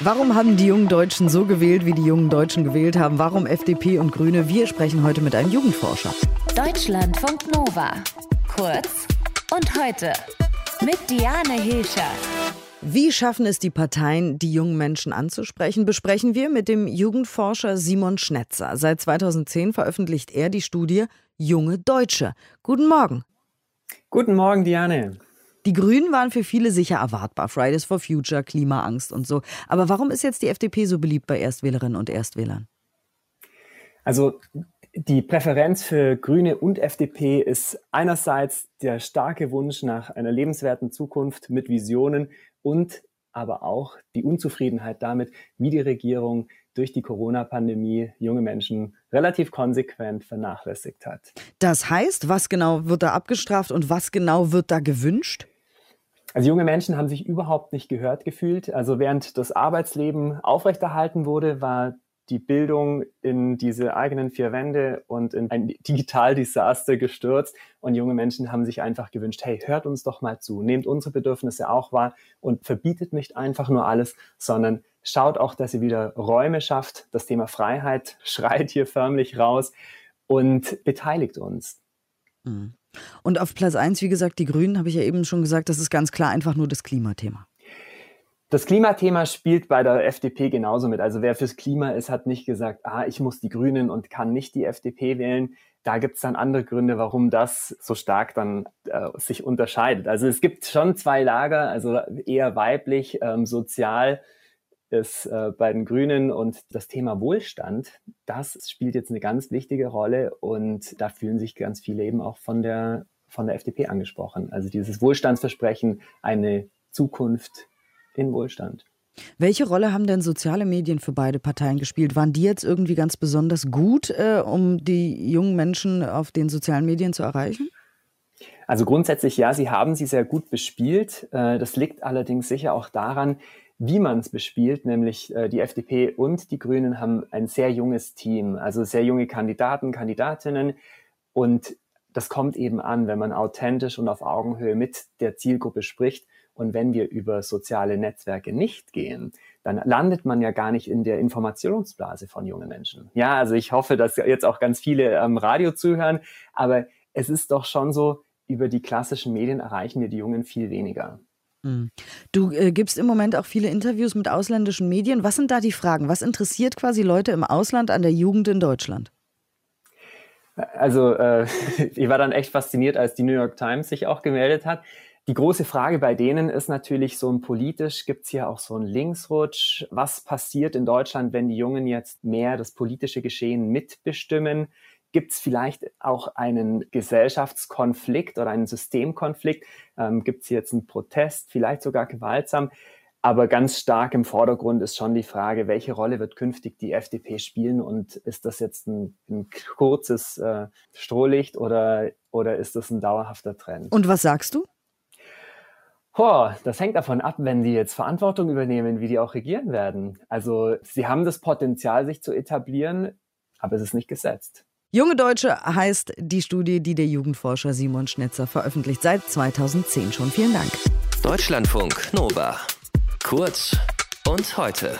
Warum haben die jungen Deutschen so gewählt, wie die jungen Deutschen gewählt haben? Warum FDP und Grüne? Wir sprechen heute mit einem Jugendforscher. Deutschlandfunk Nova. Kurz und heute mit Diane Hilscher. Wie schaffen es die Parteien, die jungen Menschen anzusprechen, besprechen wir mit dem Jugendforscher Simon Schnetzer. Seit 2010 veröffentlicht er die Studie Junge Deutsche. Guten Morgen. Guten Morgen, Diane. Die Grünen waren für viele sicher erwartbar. Fridays for Future, Klimaangst und so. Aber warum ist jetzt die FDP so beliebt bei Erstwählerinnen und Erstwählern? Also die Präferenz für Grüne und FDP ist einerseits der starke Wunsch nach einer lebenswerten Zukunft mit Visionen und aber auch die Unzufriedenheit damit, wie die Regierung durch die Corona-Pandemie junge Menschen relativ konsequent vernachlässigt hat. Das heißt, was genau wird da abgestraft und was genau wird da gewünscht? Also junge Menschen haben sich überhaupt nicht gehört gefühlt. Also während das Arbeitsleben aufrechterhalten wurde, war die Bildung in diese eigenen vier Wände und in ein Digitaldesaster gestürzt. Und junge Menschen haben sich einfach gewünscht, hey, hört uns doch mal zu, nehmt unsere Bedürfnisse auch wahr und verbietet nicht einfach nur alles, sondern schaut auch, dass ihr wieder Räume schafft. Das Thema Freiheit schreit hier förmlich raus und beteiligt uns. Mhm. Und auf Platz 1, wie gesagt, die Grünen, habe ich ja eben schon gesagt, das ist ganz klar einfach nur das Klimathema. Das Klimathema spielt bei der FDP genauso mit. Also wer fürs Klima ist, hat nicht gesagt, ah, ich muss die Grünen und kann nicht die FDP wählen. Da gibt es dann andere Gründe, warum das so stark dann äh, sich unterscheidet. Also es gibt schon zwei Lager, also eher weiblich, ähm, sozial ist äh, bei den Grünen und das Thema Wohlstand, das spielt jetzt eine ganz wichtige Rolle und da fühlen sich ganz viele eben auch von der, von der FDP angesprochen. Also dieses Wohlstandsversprechen, eine Zukunft in Wohlstand. Welche Rolle haben denn soziale Medien für beide Parteien gespielt? Waren die jetzt irgendwie ganz besonders gut, äh, um die jungen Menschen auf den sozialen Medien zu erreichen? Also grundsätzlich ja, sie haben sie sehr gut bespielt. Äh, das liegt allerdings sicher auch daran, wie man es bespielt, nämlich äh, die FDP und die Grünen haben ein sehr junges Team, also sehr junge Kandidaten, Kandidatinnen. Und das kommt eben an, wenn man authentisch und auf Augenhöhe mit der Zielgruppe spricht. Und wenn wir über soziale Netzwerke nicht gehen, dann landet man ja gar nicht in der Informationsblase von jungen Menschen. Ja, also ich hoffe, dass jetzt auch ganz viele am Radio zuhören, aber es ist doch schon so, über die klassischen Medien erreichen wir die Jungen viel weniger. Hm. Du äh, gibst im Moment auch viele Interviews mit ausländischen Medien. Was sind da die Fragen? Was interessiert quasi Leute im Ausland an der Jugend in Deutschland? Also äh, ich war dann echt fasziniert, als die New York Times sich auch gemeldet hat. Die große Frage bei denen ist natürlich so ein politisch, gibt es hier auch so einen Linksrutsch. Was passiert in Deutschland, wenn die Jungen jetzt mehr das politische Geschehen mitbestimmen? Gibt es vielleicht auch einen Gesellschaftskonflikt oder einen Systemkonflikt? Ähm, Gibt es jetzt einen Protest, vielleicht sogar gewaltsam? Aber ganz stark im Vordergrund ist schon die Frage, welche Rolle wird künftig die FDP spielen und ist das jetzt ein, ein kurzes äh, Strohlicht oder, oder ist das ein dauerhafter Trend? Und was sagst du? Oh, das hängt davon ab, wenn die jetzt Verantwortung übernehmen, wie die auch regieren werden. Also sie haben das Potenzial, sich zu etablieren, aber es ist nicht gesetzt. Junge Deutsche heißt die Studie, die der Jugendforscher Simon Schnitzer veröffentlicht, seit 2010 schon. Vielen Dank. Deutschlandfunk Nova. Kurz und heute.